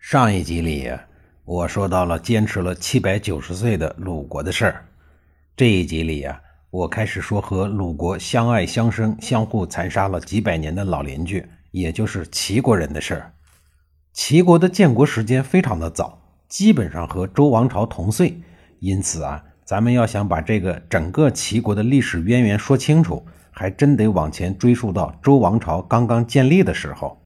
上一集里呀，我说到了坚持了七百九十岁的鲁国的事儿。这一集里呀，我开始说和鲁国相爱相生、相互残杀了几百年的老邻居，也就是齐国人的事儿。齐国的建国时间非常的早，基本上和周王朝同岁，因此啊，咱们要想把这个整个齐国的历史渊源说清楚，还真得往前追溯到周王朝刚刚建立的时候。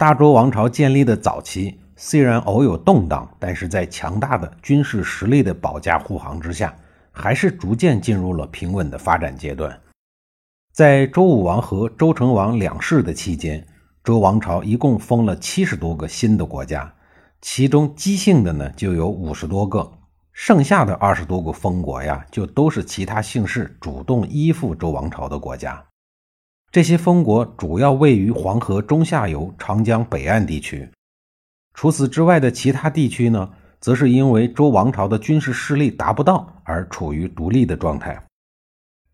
大周王朝建立的早期，虽然偶有动荡，但是在强大的军事实力的保驾护航之下，还是逐渐进入了平稳的发展阶段。在周武王和周成王两世的期间，周王朝一共封了七十多个新的国家，其中姬姓的呢就有五十多个，剩下的二十多个封国呀，就都是其他姓氏主动依附周王朝的国家。这些封国主要位于黄河中下游、长江北岸地区。除此之外的其他地区呢，则是因为周王朝的军事势力达不到而处于独立的状态。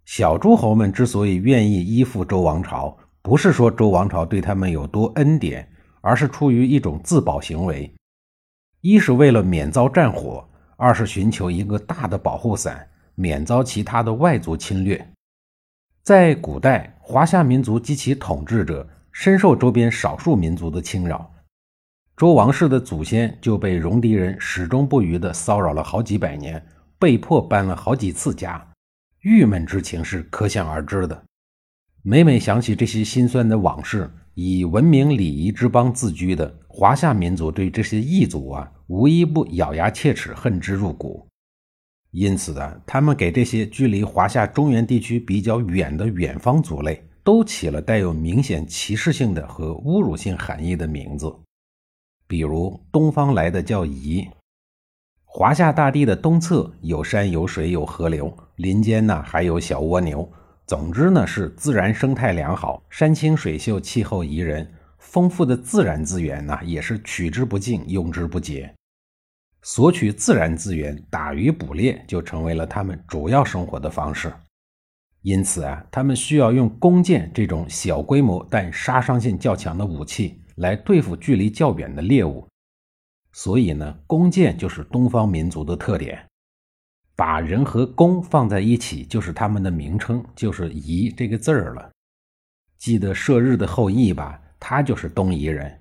小诸侯们之所以愿意依附周王朝，不是说周王朝对他们有多恩典，而是出于一种自保行为：一是为了免遭战火，二是寻求一个大的保护伞，免遭其他的外族侵略。在古代，华夏民族及其统治者深受周边少数民族的侵扰。周王室的祖先就被戎狄人始终不渝地骚扰了好几百年，被迫搬了好几次家，郁闷之情是可想而知的。每每想起这些心酸的往事，以文明礼仪之邦自居的华夏民族对这些异族啊，无一不咬牙切齿，恨之入骨。因此啊，他们给这些距离华夏中原地区比较远的远方族类，都起了带有明显歧视性的和侮辱性含义的名字。比如，东方来的叫夷。华夏大地的东侧有山有水有河流，林间呢还有小蜗牛。总之呢，是自然生态良好，山清水秀，气候宜人，丰富的自然资源呢也是取之不尽，用之不竭。索取自然资源，打鱼捕猎就成为了他们主要生活的方式。因此啊，他们需要用弓箭这种小规模但杀伤性较强的武器来对付距离较远的猎物。所以呢，弓箭就是东方民族的特点。把人和弓放在一起，就是他们的名称，就是“夷”这个字儿了。记得射日的后羿吧？他就是东夷人。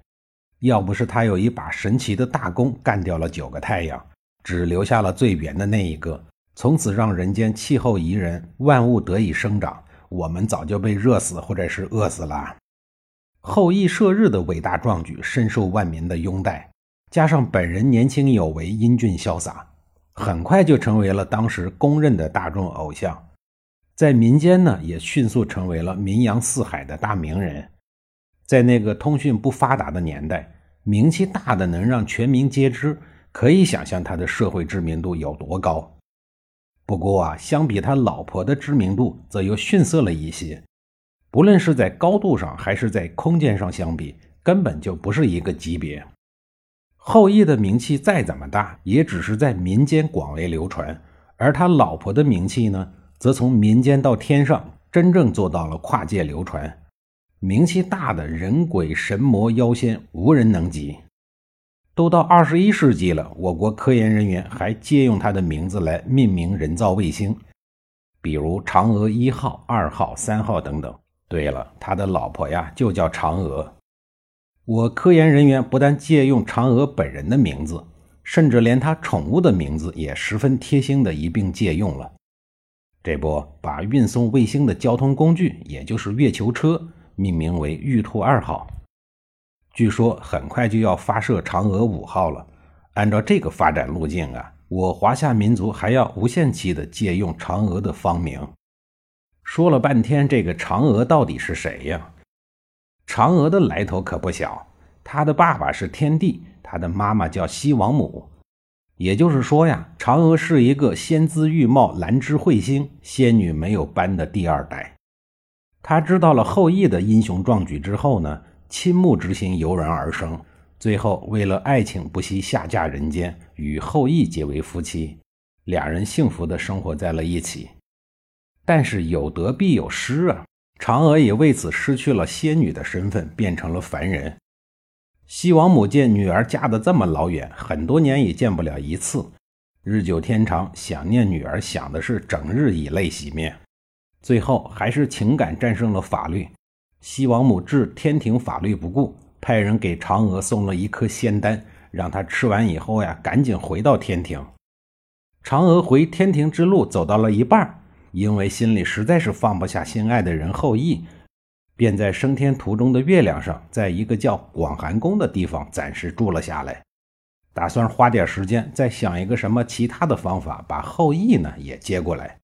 要不是他有一把神奇的大弓，干掉了九个太阳，只留下了最圆的那一个，从此让人间气候宜人，万物得以生长，我们早就被热死或者是饿死了。后羿射日的伟大壮举深受万民的拥戴，加上本人年轻有为、英俊潇洒，很快就成为了当时公认的大众偶像，在民间呢也迅速成为了名扬四海的大名人。在那个通讯不发达的年代，名气大的能让全民皆知，可以想象他的社会知名度有多高。不过啊，相比他老婆的知名度，则又逊色了一些。不论是在高度上，还是在空间上相比，根本就不是一个级别。后羿的名气再怎么大，也只是在民间广为流传，而他老婆的名气呢，则从民间到天上，真正做到了跨界流传。名气大的人鬼神魔妖仙无人能及，都到二十一世纪了，我国科研人员还借用他的名字来命名人造卫星，比如嫦娥一号、二号、三号等等。对了，他的老婆呀就叫嫦娥。我科研人员不但借用嫦娥本人的名字，甚至连他宠物的名字也十分贴心的一并借用了。这不，把运送卫星的交通工具，也就是月球车。命名为玉兔二号，据说很快就要发射嫦娥五号了。按照这个发展路径啊，我华夏民族还要无限期的借用嫦娥的芳名。说了半天，这个嫦娥到底是谁呀？嫦娥的来头可不小，她的爸爸是天帝，她的妈妈叫西王母。也就是说呀，嫦娥是一个仙姿玉貌、兰芝慧心、仙女没有斑的第二代。他知道了后羿的英雄壮举之后呢，倾慕之心油然而生，最后为了爱情不惜下嫁人间，与后羿结为夫妻，两人幸福的生活在了一起。但是有得必有失啊，嫦娥也为此失去了仙女的身份，变成了凡人。西王母见女儿嫁得这么老远，很多年也见不了一次，日久天长，想念女儿，想的是整日以泪洗面。最后还是情感战胜了法律。西王母置天庭法律不顾，派人给嫦娥送了一颗仙丹，让她吃完以后呀，赶紧回到天庭。嫦娥回天庭之路走到了一半，因为心里实在是放不下心爱的人后羿。便在升天途中的月亮上，在一个叫广寒宫的地方暂时住了下来，打算花点时间再想一个什么其他的方法，把后羿呢也接过来。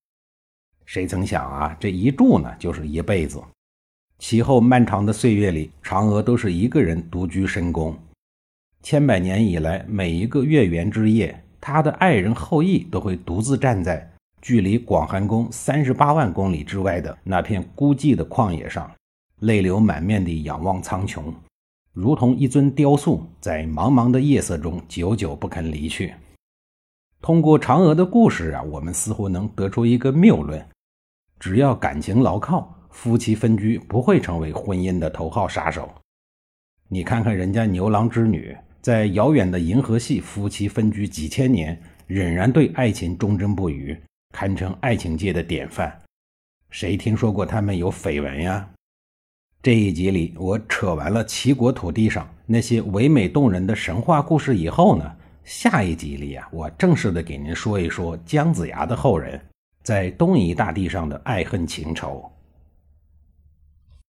谁曾想啊，这一住呢就是一辈子。其后漫长的岁月里，嫦娥都是一个人独居深宫。千百年以来，每一个月圆之夜，她的爱人后羿都会独自站在距离广寒宫三十八万公里之外的那片孤寂的旷野上。泪流满面地仰望苍穹，如同一尊雕塑，在茫茫的夜色中久久不肯离去。通过嫦娥的故事啊，我们似乎能得出一个谬论：只要感情牢靠，夫妻分居不会成为婚姻的头号杀手。你看看人家牛郎织女，在遥远的银河系，夫妻分居几千年，仍然对爱情忠贞不渝，堪称爱情界的典范。谁听说过他们有绯闻呀？这一集里，我扯完了齐国土地上那些唯美动人的神话故事以后呢，下一集里啊，我正式的给您说一说姜子牙的后人在东夷大地上的爱恨情仇。